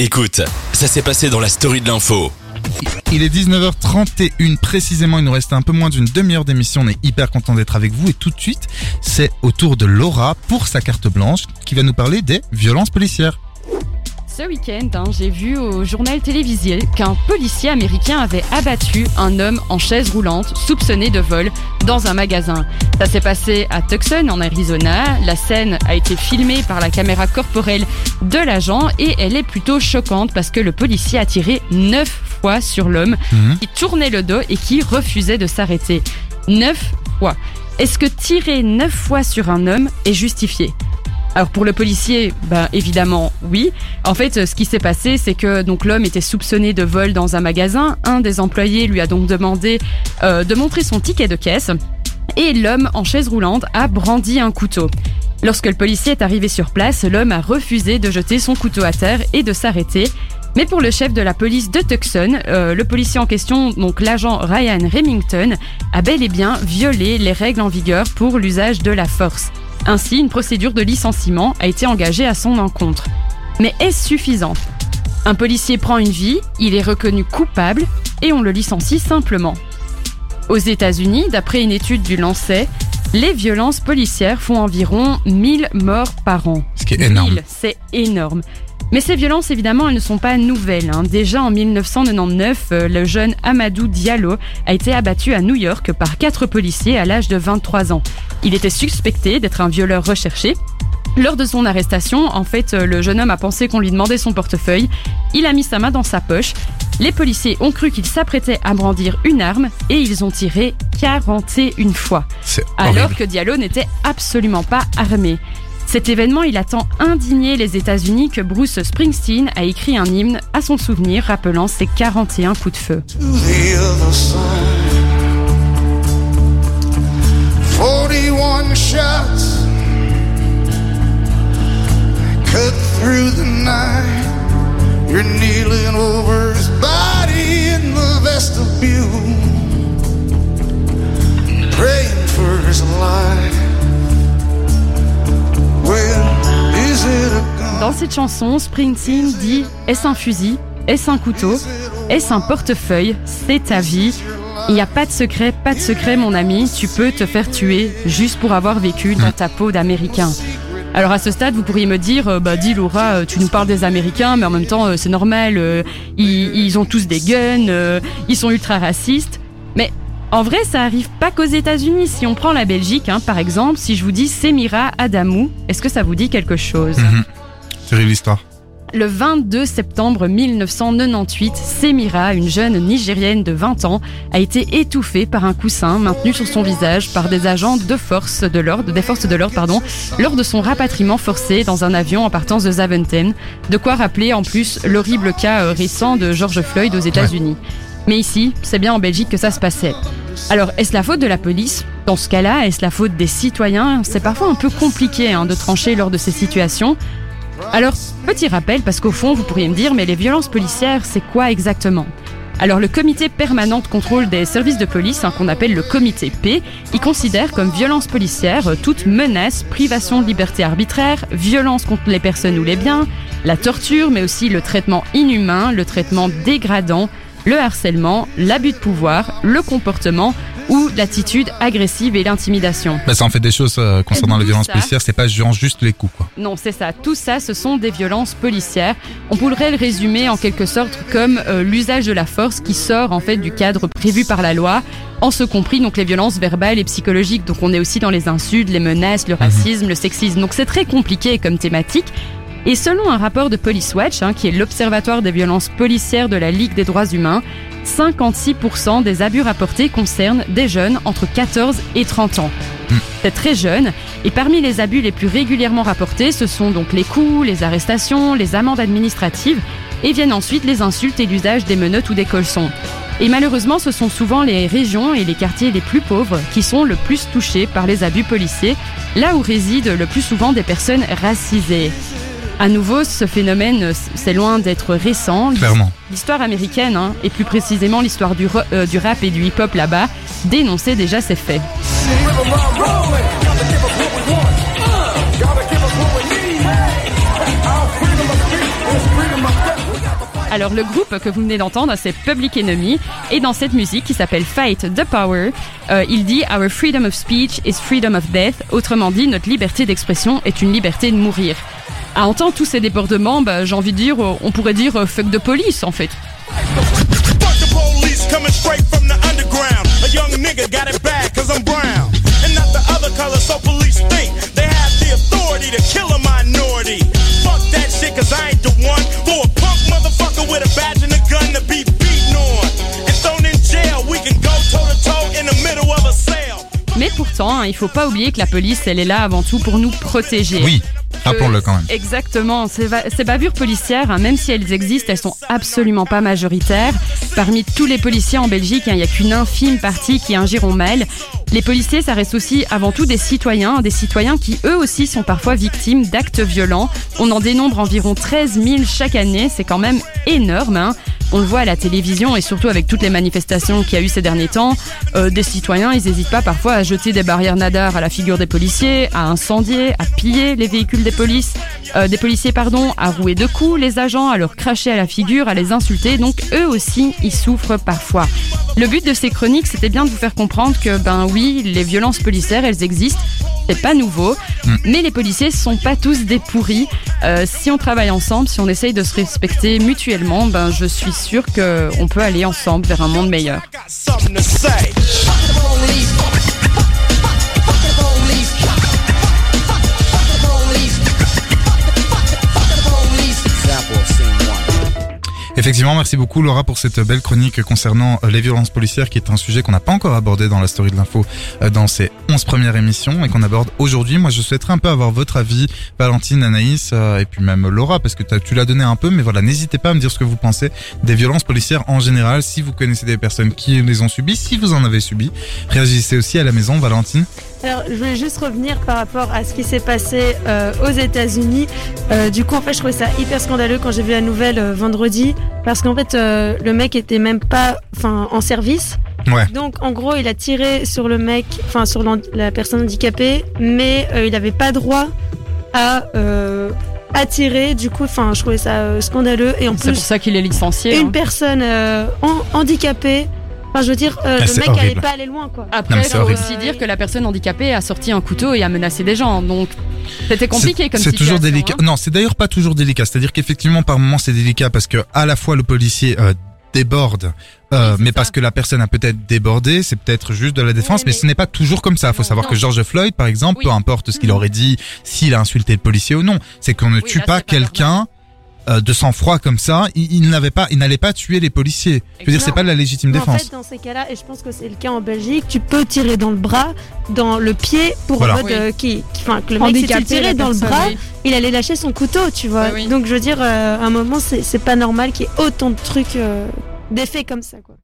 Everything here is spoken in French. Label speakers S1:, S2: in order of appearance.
S1: Écoute, ça s'est passé dans la story de l'info.
S2: Il est 19h31 précisément, il nous reste un peu moins d'une demi-heure d'émission, on est hyper content d'être avec vous et tout de suite c'est au tour de Laura pour sa carte blanche qui va nous parler des violences policières.
S3: Ce week-end, hein, j'ai vu au journal télévisé qu'un policier américain avait abattu un homme en chaise roulante soupçonné de vol dans un magasin. Ça s'est passé à Tucson, en Arizona. La scène a été filmée par la caméra corporelle de l'agent et elle est plutôt choquante parce que le policier a tiré neuf fois sur l'homme
S2: Mhm.
S3: qui tournait le dos et qui refusait de s'arrêter. Neuf fois. Est-ce que tirer neuf fois sur un homme est justifié? Alors pour le policier, ben évidemment oui. En fait, ce qui s'est passé, c'est que donc l'homme était soupçonné de vol dans un magasin. Un des employés lui a donc demandé euh, de montrer son ticket de caisse, et l'homme en chaise roulante a brandi un couteau. Lorsque le policier est arrivé sur place, l'homme a refusé de jeter son couteau à terre et de s'arrêter. Mais pour le chef de la police de Tucson, euh, le policier en question, donc l'agent Ryan Remington, a bel et bien violé les règles en vigueur pour l'usage de la force. Ainsi, une procédure de licenciement a été engagée à son encontre. Mais est-ce suffisant? Un policier prend une vie, il est reconnu coupable et on le licencie simplement. Aux États-Unis, d'après une étude du Lancet, les violences policières font environ 1000 morts par an.
S2: Ce qui est énorme.
S3: 1000, c'est énorme. Mais ces violences, évidemment, elles ne sont pas nouvelles. hein. Déjà en 1999, euh, le jeune Amadou Diallo a été abattu à New York par quatre policiers à l'âge de 23 ans. Il était suspecté d'être un violeur recherché. Lors de son arrestation, en fait, euh, le jeune homme a pensé qu'on lui demandait son portefeuille. Il a mis sa main dans sa poche. Les policiers ont cru qu'il s'apprêtait à brandir une arme et ils ont tiré 41 fois alors que Diallo n'était absolument pas armé. Cet événement, il a tant indigné les États-Unis que Bruce Springsteen a écrit un hymne à son souvenir rappelant ses 41 coups de feu. Dans cette chanson, Springsteen dit Est-ce un fusil? Est-ce un couteau? Est-ce un portefeuille? C'est ta vie. Il n'y a pas de secret, pas de secret, mon ami. Tu peux te faire tuer juste pour avoir vécu dans ta peau d'Américain. Alors à ce stade, vous pourriez me dire, euh, bah dis Laura, euh, tu nous parles des Américains, mais en même temps, euh, c'est normal. ils, ont tous des guns, ils sont ultra racistes. Mais en vrai, ça arrive pas qu'aux États-Unis. Si on prend la Belgique, hein, par exemple, si je vous dis Semira Adamou, est-ce que ça vous dit quelque chose?
S2: Mhm. Terrible histoire.
S3: le 22 septembre 1998, Semira, une jeune Nigérienne de 20 ans, a été étouffée par un coussin maintenu sur son visage par des agents de force de l'ordre, des forces de l'ordre, pardon, lors de son rapatriement forcé dans un avion en partance de Zaventem. De quoi rappeler en plus l'horrible cas euh, récent de George Floyd aux États-Unis. Mais ici, c'est bien en Belgique que ça se passait. Alors, est-ce la faute de la police? Dans ce cas-là, est-ce la faute des citoyens? C'est parfois un peu compliqué hein, de trancher lors de ces situations. Alors, petit rappel, parce qu'au fond, vous pourriez me dire, mais les violences policières, c'est quoi exactement? Alors le comité permanent de contrôle des services de police, hein, qu'on appelle le comité P, il considère comme violence policière euh, toute menace, privation de liberté arbitraire, violence contre les personnes ou les biens, la torture, mais aussi le traitement inhumain, le traitement dégradant, le harcèlement, l'abus de pouvoir, le comportement ou l'attitude agressive et l'intimidation.
S2: Bah, ça en fait des choses euh, concernant les violences
S3: ça
S2: policières, c'est pas juste les coups quoi.
S3: Non, c'est ça. Tout ça, ce sont des violences policières. On pourrait le résumer en quelque sorte comme euh, l'usage de la force qui sort en fait du cadre prévu par la loi, en ce compris donc les violences verbales et psychologiques. Donc on est aussi dans les insultes, les menaces, le racisme, le sexisme. Donc c'est très compliqué comme thématique. Et selon un rapport de Police Watch, hein, qui est l'observatoire des violences policières de la Ligue des droits humains, 56% des abus rapportés concernent des jeunes entre 14 et 30 ans. C'est très jeune. Et parmi les abus les plus régulièrement rapportés, ce sont donc les coups, les arrestations, les amendes administratives, et viennent ensuite les insultes et l'usage des menottes ou des colsons. Et malheureusement, ce sont souvent les régions et les quartiers les plus pauvres qui sont le plus touchés par les abus policiers, là où résident le plus souvent des personnes racisées. À nouveau, ce phénomène, c'est loin d'être récent.
S2: Clairement.
S3: L'histoire américaine, hein, et plus précisément l'histoire du, euh, du rap et du hip-hop là-bas, dénonçait déjà ces faits. Alors le groupe que vous venez d'entendre, c'est Public Enemy, et dans cette musique qui s'appelle Fight the Power, euh, il dit Our freedom of speech is freedom of death. Autrement dit, notre liberté d'expression est une liberté de mourir. À entendre tous ces débordements, bah, j'ai envie de dire, on pourrait dire euh, fuck de police en fait.
S4: Fuck the police coming straight from the underground. A young nigga got it bad cause I'm brown. And not the other color, so police think they have the authority to kill a minority. Fuck that shit cause I ain't the one for a punk motherfucker with a badge and a gun to be beaten on. And thrown in jail, we can go toe to toe in the middle of a sale.
S3: Mais pourtant, hein, il faut pas oublier que la police, elle est là avant tout pour nous protéger.
S2: Oui, rappelons-le quand même.
S3: Exactement. Ces, bavures policières, hein, même si elles existent, elles sont absolument pas majoritaires. Parmi tous les policiers en Belgique, hein, il n'y a qu'une infime partie qui agiront mal. Les policiers, ça reste aussi avant tout des citoyens, des citoyens qui eux aussi sont parfois victimes d'actes violents. On en dénombre environ 13 000 chaque année, c'est quand même énorme. hein. On le voit à la télévision et surtout avec toutes les manifestations qu'il y a eu ces derniers temps. Euh, des citoyens, ils n'hésitent pas parfois à jeter des barrières nadar à la figure des policiers, à incendier, à piller les véhicules des euh, policiers à rouer de coups les agents, à leur cracher à la figure, à les insulter. Donc eux aussi, ils souffrent parfois. Le but de ces chroniques, c'était bien de vous faire comprendre que ben oui, les violences policières, elles existent. C'est pas nouveau, mais les policiers sont pas tous des pourris. Euh, si on travaille ensemble, si on essaye de se respecter mutuellement, ben je suis sûre que on peut aller ensemble vers un monde meilleur.
S2: Effectivement, merci beaucoup Laura pour cette belle chronique concernant euh, les violences policières qui est un sujet qu'on n'a pas encore abordé dans la story de l'info euh, dans ces 11 premières émissions et qu'on aborde aujourd'hui. Moi, je souhaiterais un peu avoir votre avis, Valentine, Anaïs euh, et puis même Laura parce que tu l'as donné un peu, mais voilà, n'hésitez pas à me dire ce que vous pensez des violences policières en général, si vous connaissez des personnes qui les ont subies, si vous en avez subi. Réagissez aussi à la maison, Valentine.
S5: Alors, je voulais juste revenir par rapport à ce qui s'est passé euh, aux États-Unis. Euh, du coup, en fait, je trouvais ça hyper scandaleux quand j'ai vu la nouvelle euh, vendredi, parce qu'en fait, euh, le mec était même pas, enfin, en service.
S2: Ouais.
S5: Donc, en gros, il a tiré sur le mec, enfin, sur la personne handicapée, mais euh, il n'avait pas droit à euh, attirer. Du coup, enfin, je trouvais ça euh, scandaleux. Et en
S3: C'est pour
S5: plus,
S3: ça qu'il est licencié.
S5: une
S3: hein.
S5: personne euh, en- handicapée. Enfin, je veux dire, euh,
S2: Ah,
S5: le mec allait
S2: horrible.
S5: pas aller loin, quoi.
S3: Après, il faut
S2: horrible.
S3: aussi dire que la personne handicapée a sorti un couteau et a menacé des gens. Donc, c'était compliqué
S2: C'est-
S3: comme
S2: C'est toujours délicat.
S3: hein.
S2: Non, c'est d'ailleurs pas toujours délicat. C'est-à-dire qu'effectivement, par moments, c'est délicat parce que à la fois le policier euh, déborde, euh,
S3: Oui,
S2: mais
S3: ça.
S2: parce que la personne a peut-être débordé, c'est peut-être juste de la défense,
S5: Oui,
S2: mais,
S5: mais-
S2: ce n'est pas toujours comme ça. Il faut
S5: Non,
S2: savoir
S5: non.
S2: que George Floyd, par exemple,
S3: Oui.
S2: peu importe ce qu'il
S5: Mhm.
S2: aurait dit, s'il a insulté le policier ou non, c'est qu'on ne tue
S3: là,
S2: pas quelqu'un. Euh, de sang-froid comme ça, il, il n'avait pas, il n'allait pas tuer les policiers. Je veux dire, c'est pas de la légitime
S5: Mais
S2: défense.
S5: En fait, dans ces cas-là, et je pense que c'est le cas en Belgique, tu peux tirer dans le bras, dans le pied, pour
S2: Voilà.
S5: en mode
S3: Oui.
S5: euh, qui, qui- enfin, que le mec si tu le
S3: Handicapé,
S5: tirais
S3: la
S5: dans le
S3: personne,
S5: bras,
S3: oui.
S5: il allait lâcher son couteau, tu vois.
S3: Oui, oui.
S5: Donc je veux dire, euh, à un moment, c'est c'est pas normal qu'il y ait autant de trucs, euh, d'effets comme ça, quoi.